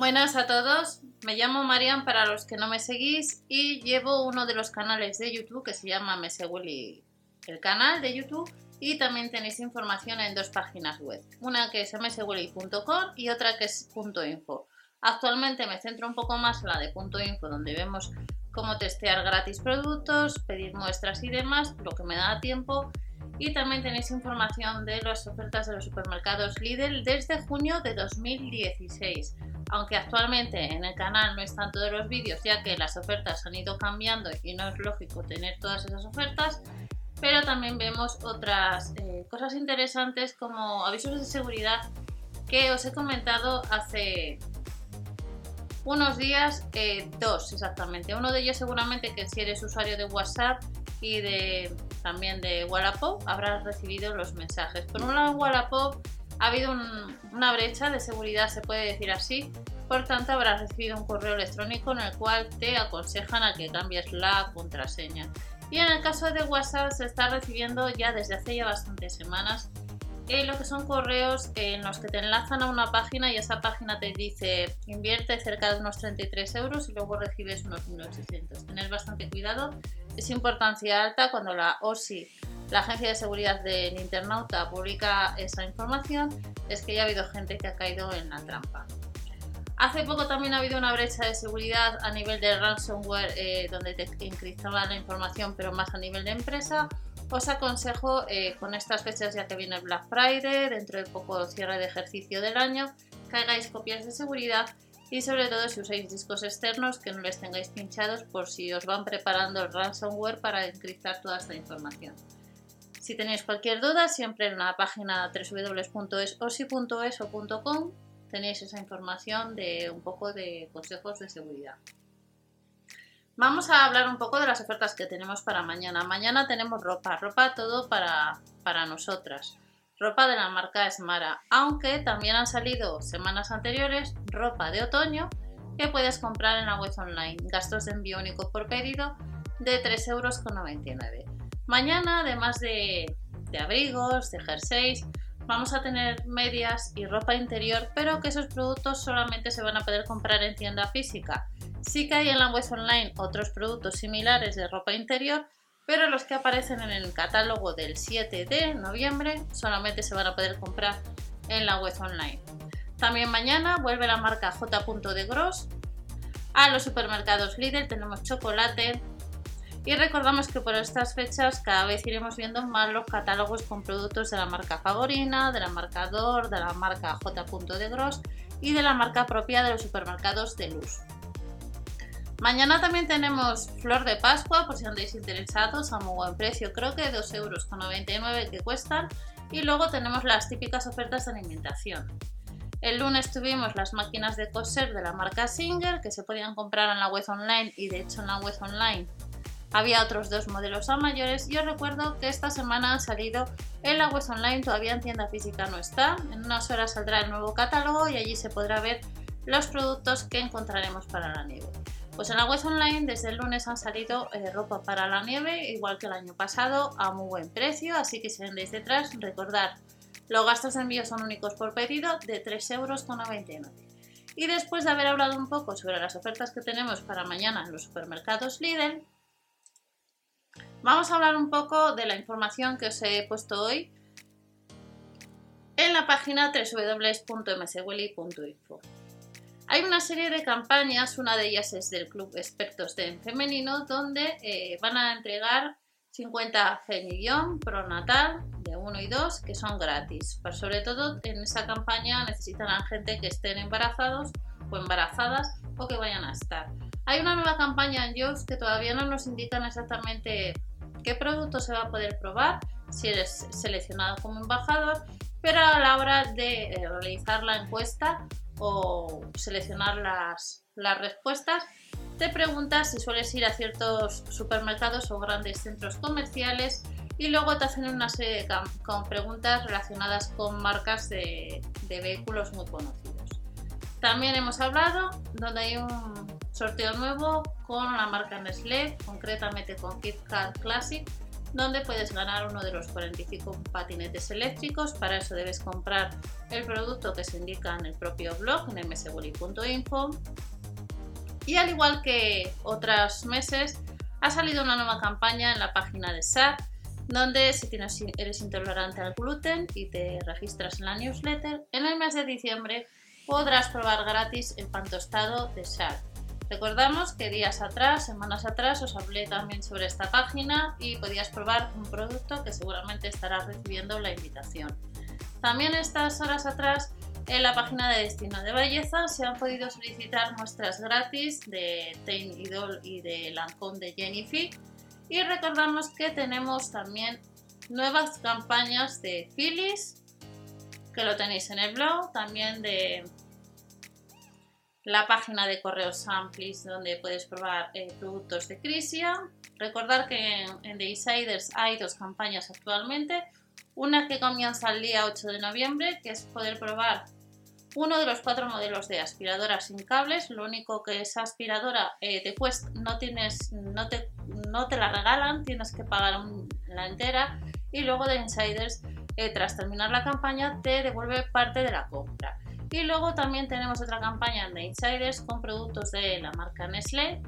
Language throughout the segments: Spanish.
Buenas a todos, me llamo Marian para los que no me seguís y llevo uno de los canales de YouTube que se llama Mesewilly, el canal de YouTube y también tenéis información en dos páginas web, una que es mswilly.com y otra que es .info. Actualmente me centro un poco más en la de .info donde vemos cómo testear gratis productos, pedir muestras y demás, lo que me da tiempo y también tenéis información de las ofertas de los supermercados Lidl desde junio de 2016. Aunque actualmente en el canal no están todos los vídeos ya que las ofertas han ido cambiando y no es lógico tener todas esas ofertas, pero también vemos otras eh, cosas interesantes como avisos de seguridad que os he comentado hace unos días, eh, dos exactamente. Uno de ellos seguramente que si eres usuario de WhatsApp y de también de Wallapop habrás recibido los mensajes. Por un lado en Wallapop ha habido una brecha de seguridad, se puede decir así, por tanto habrás recibido un correo electrónico en el cual te aconsejan a que cambies la contraseña. Y en el caso de WhatsApp se está recibiendo ya desde hace ya bastantes semanas eh, lo que son correos en los que te enlazan a una página y esa página te dice invierte cerca de unos 33 euros y luego recibes unos 1800. Tener bastante cuidado, es importancia alta cuando la OSI, la Agencia de Seguridad del Internauta, publica esa información, es que ya ha habido gente que ha caído en la trampa. Hace poco también ha habido una brecha de seguridad a nivel de ransomware eh, donde te encriptaban la información pero más a nivel de empresa. Os aconsejo eh, con estas fechas ya que viene el Black Friday, dentro de poco cierre de ejercicio del año, que hagáis copias de seguridad y sobre todo si usáis discos externos que no les tengáis pinchados por si os van preparando el ransomware para encriptar toda esta información. Si tenéis cualquier duda, siempre en la página www.esosi.es o .com tenéis esa información de un poco de consejos de seguridad. Vamos a hablar un poco de las ofertas que tenemos para mañana. Mañana tenemos ropa, ropa todo para, para nosotras. Ropa de la marca Smara, aunque también han salido semanas anteriores ropa de otoño que puedes comprar en la web online. Gastos de envío único por pedido de 3,99 euros. Mañana, además de, abrigos, de jerseys, vamos a tener medias y ropa interior, pero que esos productos solamente se van a poder comprar en tienda física. Sí que hay en la web online otros productos similares de ropa interior, pero los que aparecen en el catálogo del 7 de noviembre solamente se van a poder comprar en la web online. También mañana vuelve la marca J. de Gross. A los supermercados Lidl tenemos chocolate, y recordamos que por estas fechas cada vez iremos viendo más los catálogos con productos de la marca Favorina, de la marca Dor, de la marca J. de Gross y de la marca propia de los supermercados de Luz. Mañana también tenemos flor de Pascua, por si andáis interesados, a muy buen precio, creo que 2,99 euros que cuestan. Y luego tenemos las típicas ofertas de alimentación. El lunes tuvimos las máquinas de coser de la marca Singer, que se podían comprar en la web online y de hecho en la web online había otros dos modelos a mayores y os recuerdo que esta semana han salido en la web online, todavía en tienda física no está. En unas horas saldrá el nuevo catálogo y allí se podrá ver los productos que encontraremos para la nieve. Pues en la web online desde el lunes han salido eh, ropa para la nieve, igual que el año pasado, a muy buen precio, así que si vendéis detrás, recordad, los gastos de envío son únicos por pedido de 3,99 euros. Y después de haber hablado un poco sobre las ofertas que tenemos para mañana en los supermercados Lidl, Vamos a hablar un poco de la información que os he puesto hoy en la página www.mswelly.info. Hay una serie de campañas, una de ellas es del Club Expertos de Femenino, donde eh, van a entregar 50 Femillón Pro Natal de 1 y 2 que son gratis. Pero sobre todo en esa campaña necesitan gente que estén embarazados o embarazadas o que vayan a estar. Hay una nueva campaña en Jobs que todavía no nos indican exactamente qué producto se va a poder probar si eres seleccionado como embajador, pero a la hora de eh, realizar la encuesta o seleccionar las, las respuestas, te preguntas si sueles ir a ciertos supermercados o grandes centros comerciales y luego te hacen una serie de con preguntas relacionadas con marcas de, de, vehículos muy conocidos. También hemos hablado donde hay un sorteo nuevo con la marca Nestlé, concretamente con KitKat Classic, donde puedes ganar uno de los 45 patinetes eléctricos. Para eso debes comprar el producto que se indica en el propio blog en msboli.info. Y al igual que otros meses, ha salido una nueva campaña en la página de SAT, donde si tienes, eres intolerante al gluten y te registras en la newsletter, en el mes de diciembre podrás probar gratis el pan tostado de SAT. Recordamos que días atrás, semanas atrás, os hablé también sobre esta página y podías probar un producto que seguramente estarás recibiendo la invitación. También estas horas atrás en la página de Destino de Belleza se han podido solicitar muestras gratis de Tain Idol y de Lancôme de Jennifer y recordamos que tenemos también nuevas campañas de Phyllis que lo tenéis en el blog, también de la página de correos Amplis donde puedes probar eh, productos de Crisia. Recordar que en, The Insiders hay dos campañas actualmente. Una que comienza el día 8 de noviembre, que es poder probar uno de los cuatro modelos de aspiradora sin cables. Lo único que esa aspiradora eh, no, tienes, no, te, no te la regalan, tienes que pagar la entera. Y luego de Insiders, eh, tras terminar la campaña, te devuelve parte de la compra. Y luego también tenemos otra campaña de Insiders con productos de la marca Nestlé,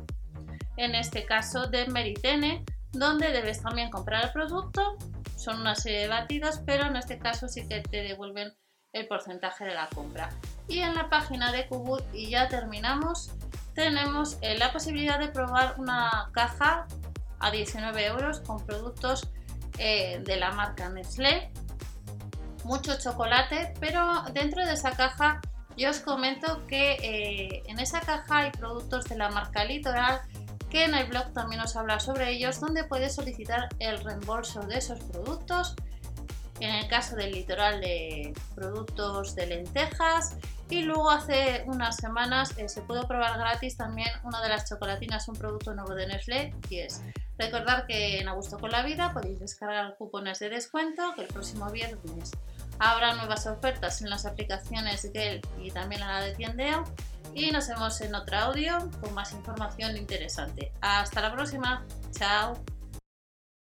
en este caso de Meritene, donde debes también comprar el producto. Son una serie de batidos, pero en este caso sí que te devuelven el porcentaje de la compra. Y en la página de Kubut, y ya terminamos, tenemos eh, la posibilidad de probar una caja a 19 euros con productos eh, de la marca Nestlé mucho chocolate, pero dentro de esa caja yo os comento que eh, en esa caja hay productos de la marca Litoral que en el blog también os habla sobre ellos, donde puedes solicitar el reembolso de esos productos. En el caso del litoral de productos de lentejas y luego hace unas semanas eh, se pudo probar gratis también una de las chocolatinas, un producto nuevo de Nestlé, y es recordar que en Augusto con la Vida podéis descargar cupones de descuento que el próximo viernes Habrá nuevas ofertas en las aplicaciones Gale y también en la de Tiendeo. Y nos vemos en otro audio con más información interesante. Hasta la próxima. Chao.